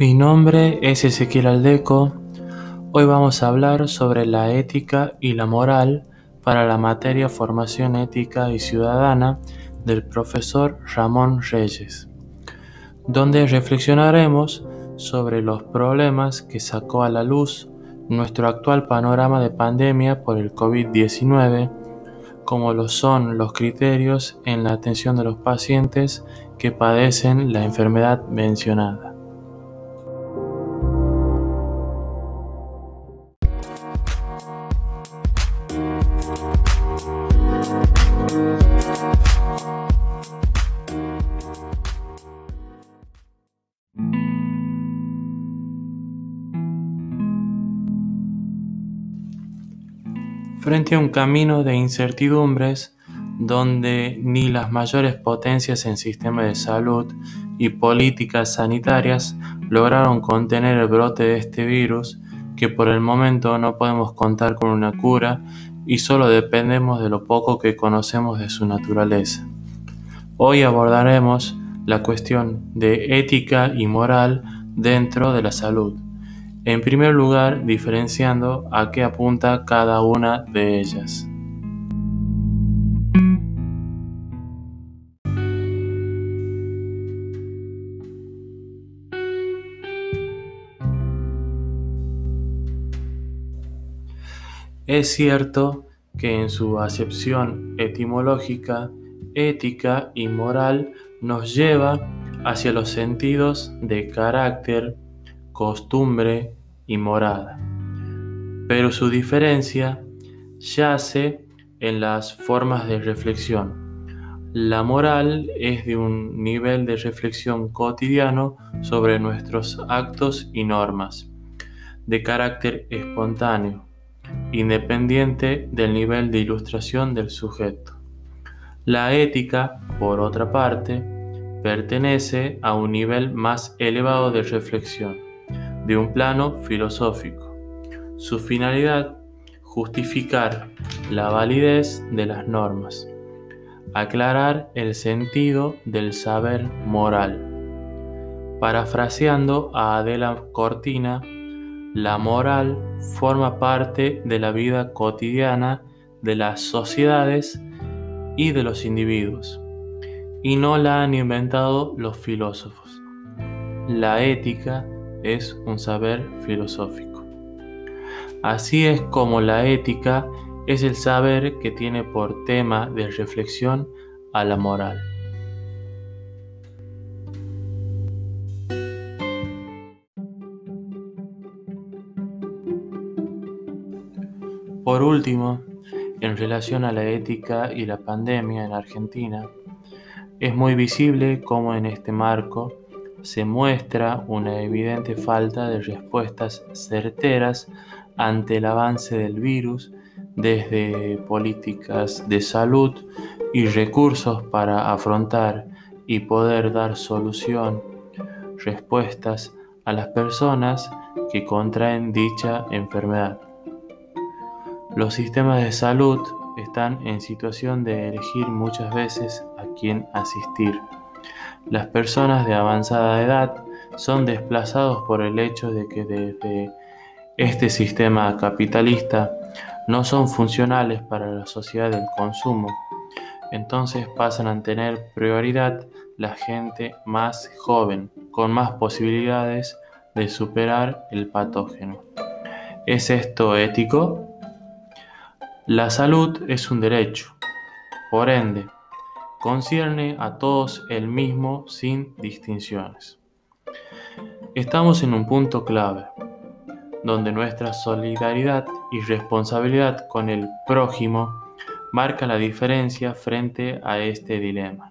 Mi nombre es Ezequiel Aldeco. Hoy vamos a hablar sobre la ética y la moral para la materia Formación Ética y Ciudadana del profesor Ramón Reyes, donde reflexionaremos sobre los problemas que sacó a la luz nuestro actual panorama de pandemia por el COVID-19, como lo son los criterios en la atención de los pacientes que padecen la enfermedad mencionada. Frente a un camino de incertidumbres donde ni las mayores potencias en sistema de salud y políticas sanitarias lograron contener el brote de este virus, que por el momento no podemos contar con una cura y solo dependemos de lo poco que conocemos de su naturaleza. Hoy abordaremos la cuestión de ética y moral dentro de la salud en primer lugar, diferenciando a qué apunta cada una de ellas. Es cierto que en su acepción etimológica, ética y moral nos lleva hacia los sentidos de carácter, costumbre y morada. Pero su diferencia yace en las formas de reflexión. La moral es de un nivel de reflexión cotidiano sobre nuestros actos y normas, de carácter espontáneo, independiente del nivel de ilustración del sujeto. La ética, por otra parte, pertenece a un nivel más elevado de reflexión de un plano filosófico. Su finalidad, justificar la validez de las normas, aclarar el sentido del saber moral. Parafraseando a Adela Cortina, la moral forma parte de la vida cotidiana de las sociedades y de los individuos, y no la han inventado los filósofos. La ética es un saber filosófico. Así es como la ética es el saber que tiene por tema de reflexión a la moral. Por último, en relación a la ética y la pandemia en Argentina, es muy visible cómo en este marco se muestra una evidente falta de respuestas certeras ante el avance del virus desde políticas de salud y recursos para afrontar y poder dar solución, respuestas a las personas que contraen dicha enfermedad. Los sistemas de salud están en situación de elegir muchas veces a quién asistir. Las personas de avanzada edad son desplazados por el hecho de que desde este sistema capitalista no son funcionales para la sociedad del consumo. Entonces pasan a tener prioridad la gente más joven, con más posibilidades de superar el patógeno. ¿Es esto ético? La salud es un derecho. Por ende, concierne a todos el mismo sin distinciones. Estamos en un punto clave, donde nuestra solidaridad y responsabilidad con el prójimo marca la diferencia frente a este dilema.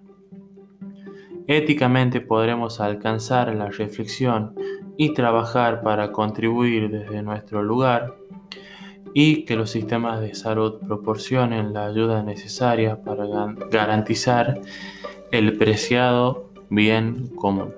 Éticamente podremos alcanzar la reflexión y trabajar para contribuir desde nuestro lugar y que los sistemas de salud proporcionen la ayuda necesaria para garantizar el preciado bien común.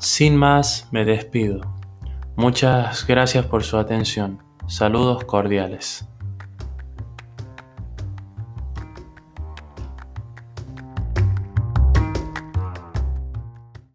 Sin más, me despido. Muchas gracias por su atención. Saludos cordiales.